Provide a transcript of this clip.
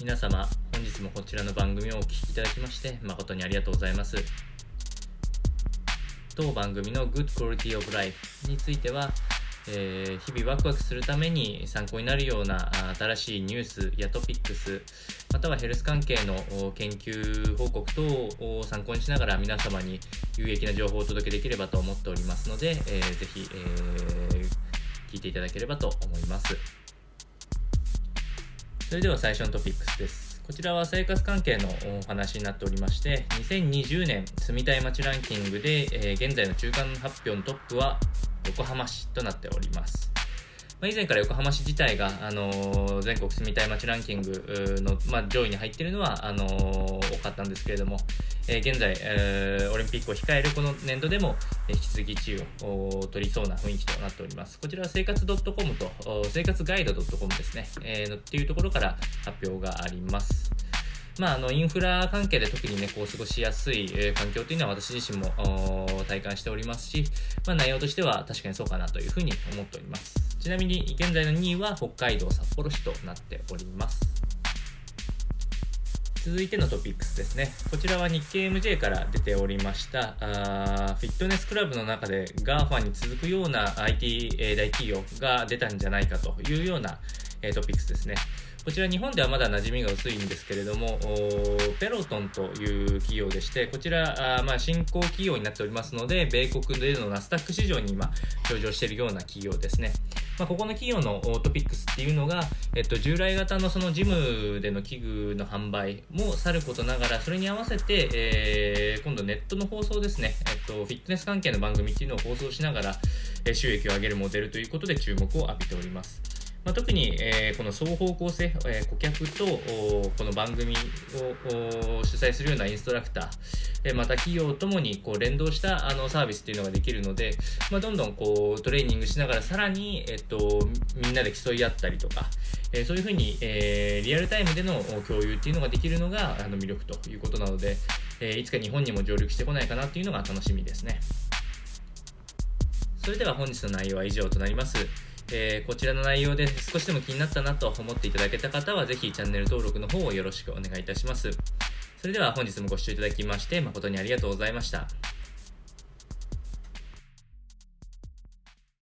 皆様、本日もこちらの番組をお聴きいただきまして誠にありがとうございます。当番組の Good Quality of Life については、えー日々ワクワクするために参考になるような新しいニュースやトピックスまたはヘルス関係の研究報告等を参考にしながら皆様に有益な情報をお届けできればと思っておりますので、えーぜひ、えー聞いていただければと思いますそれでは最初のトピックスです。こちらは生活関係のお話になっておりまして2020年住みたい街ランキングで、えー現在の中間発表のトップは横浜市となっております。まあ以前から横浜市自体が、あのー全国住みたい街ランキングの、まあ、上位に入っているのはあのー多かったんですけれども、えー現在、えーオリンピックを控えるこの年度でも、えー引き続き1位を取りそうな雰囲気となっております。こちらは生活 .com と生活ガイド .com ですね、えーっていうところから発表があります。まあ、あのインフラ関係で特にね、こう過ごしやすい、えー環境というのは私自身も体感しておりますし、まあ、内容としては確かにそうかなというふうに思っております。ちなみに現在の2位は北海道札幌市となっております。続いてのトピックスですね。こちらは日経 MJ から出ておりました、あフィットネスクラブの中で GAFA に続くような IT、大企業が出たんじゃないかというような、トピックスですね。こちら日本ではまだ馴染みが薄いんですけれども、ペロトンという企業でして、こちら、あまあ、新興企業になっておりますので、米国でのナスダック市場に今、上場しているような企業ですね。まあ、ここの企業のトピックスっていうのが、えっと、従来型のそのジムでの器具の販売もさることながら、それに合わせて、えー今度ネットの放送ですね、えっと、フィットネス関係の番組っていうのを放送しながら、え収益を上げるモデルということで注目を浴びております。まあ、特に、えーこの双方向性、えー顧客とこの番組を主催するようなインストラクター、えーまた企業ともにこう連動したあのサービスっていうのができるので、まあ、どんどんこうトレーニングしながらさらに、えっと、みんなで競い合ったりとか、えそういうふうに、えリアルタイムでの共有っていうのができるのがあの魅力ということなので、えいつか日本にも上陸してこないかなっていうのが楽しみですね。それでは本日の内容は以上となります。えーこちらの内容で少しでも気になったなと思っていただけた方は、ぜひチャンネル登録の方をよろしくお願いいたします。それでは本日もご視聴いただきまして誠にありがとうございました。